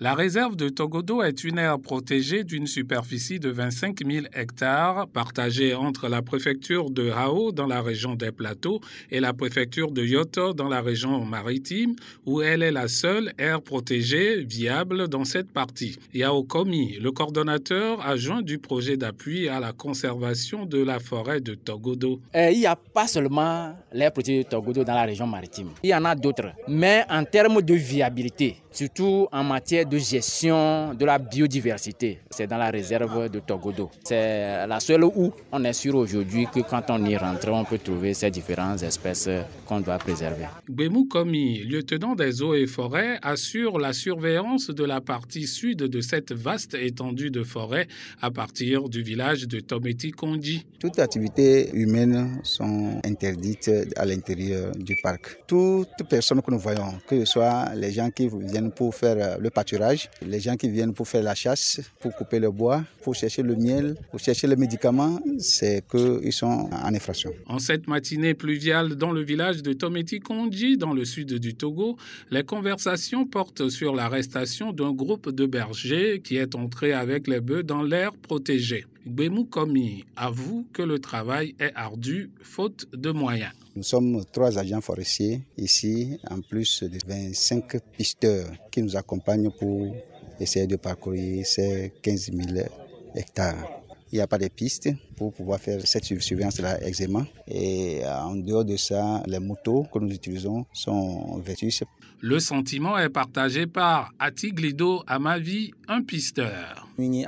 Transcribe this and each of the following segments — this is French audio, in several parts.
La réserve de Togodo est une aire protégée d'une superficie de 25 000 hectares, partagée entre la préfecture de Hao dans la région des plateaux et la préfecture de Yoto dans la région maritime, où elle est la seule aire protégée viable dans cette partie. Yao Komi, le coordonnateur adjoint du projet d'appui à la conservation de la forêt de Togodo. Euh, il n'y a pas seulement l'aire protégée de Togodo dans la région maritime. Il y en a d'autres. Mais en termes de viabilité, surtout en matière de gestion de la biodiversité. C'est dans la réserve de Togodo. C'est la seule où on est sûr aujourd'hui que quand on y rentre, on peut trouver ces différentes espèces qu'on doit préserver. Gbemou Komi, lieutenant des eaux et forêts, assure la surveillance de la partie sud de cette vaste étendue de forêt à partir du village de Tometi Kondi. Toutes activités humaines sont interdites à l'intérieur du parc. Toutes personnes que nous voyons, que ce soit les gens qui viennent pour faire le pâturage, les gens qui viennent pour faire la chasse, pour couper le bois, pour chercher le miel, pour chercher les médicaments, c'est qu'ils sont en infraction. En cette matinée pluviale dans le village de Tometi Kondji, dans le sud du Togo, les conversations portent sur l'arrestation d'un groupe de bergers qui est entré avec les bœufs dans l'air protégé. Gbemou Komi avoue que le travail est ardu faute de moyens. Nous sommes trois agents forestiers ici, en plus de 25 pisteurs qui nous accompagnent pour essayer de parcourir ces 15 000 hectares. Il n'y a pas de pistes pour pouvoir faire cette surveillance-là aisément. Et en dehors de ça, les motos que nous utilisons sont vétustes. Le sentiment est partagé par Atiglido Amavi, un pisteur. Nous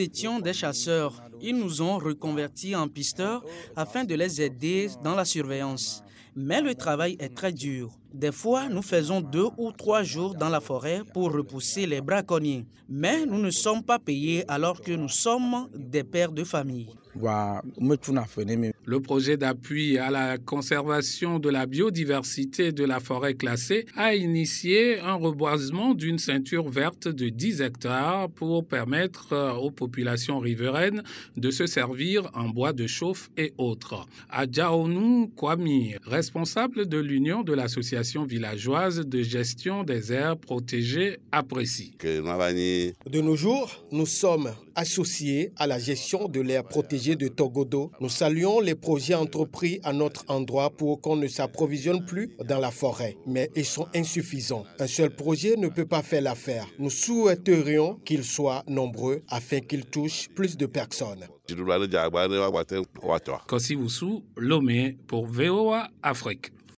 étions des chasseurs. Ils nous ont reconvertis en pisteurs afin de les aider dans la surveillance. Mais le travail est très dur. Des fois, nous faisons deux ou trois jours dans la forêt pour repousser les braconniers. Mais nous ne sommes pas payés alors que nous sommes des pères de famille. Le projet d'appui à la conservation de la biodiversité de la forêt classée a initié un reboisement d'une ceinture verte de 10 hectares pour permettre euh, aux populations riveraines de se servir en bois de chauffe et autres. Adjaonu Kwami, responsable de l'Union de l'Association villageoise de gestion des aires protégées, apprécie. De nos jours, nous sommes associés à la gestion de l'air protégé de Togodo. Nous saluons les projets entrepris à notre endroit pour qu'on ne s'approvisionne plus dans la forêt, mais ils sont insuffisants. Un seul projet ne peut pas faire l'affaire. Nous souhaiterions qu'ils soient nombreux afin qu'ils touchent plus de personnes. Lomé pour VOA Afrique.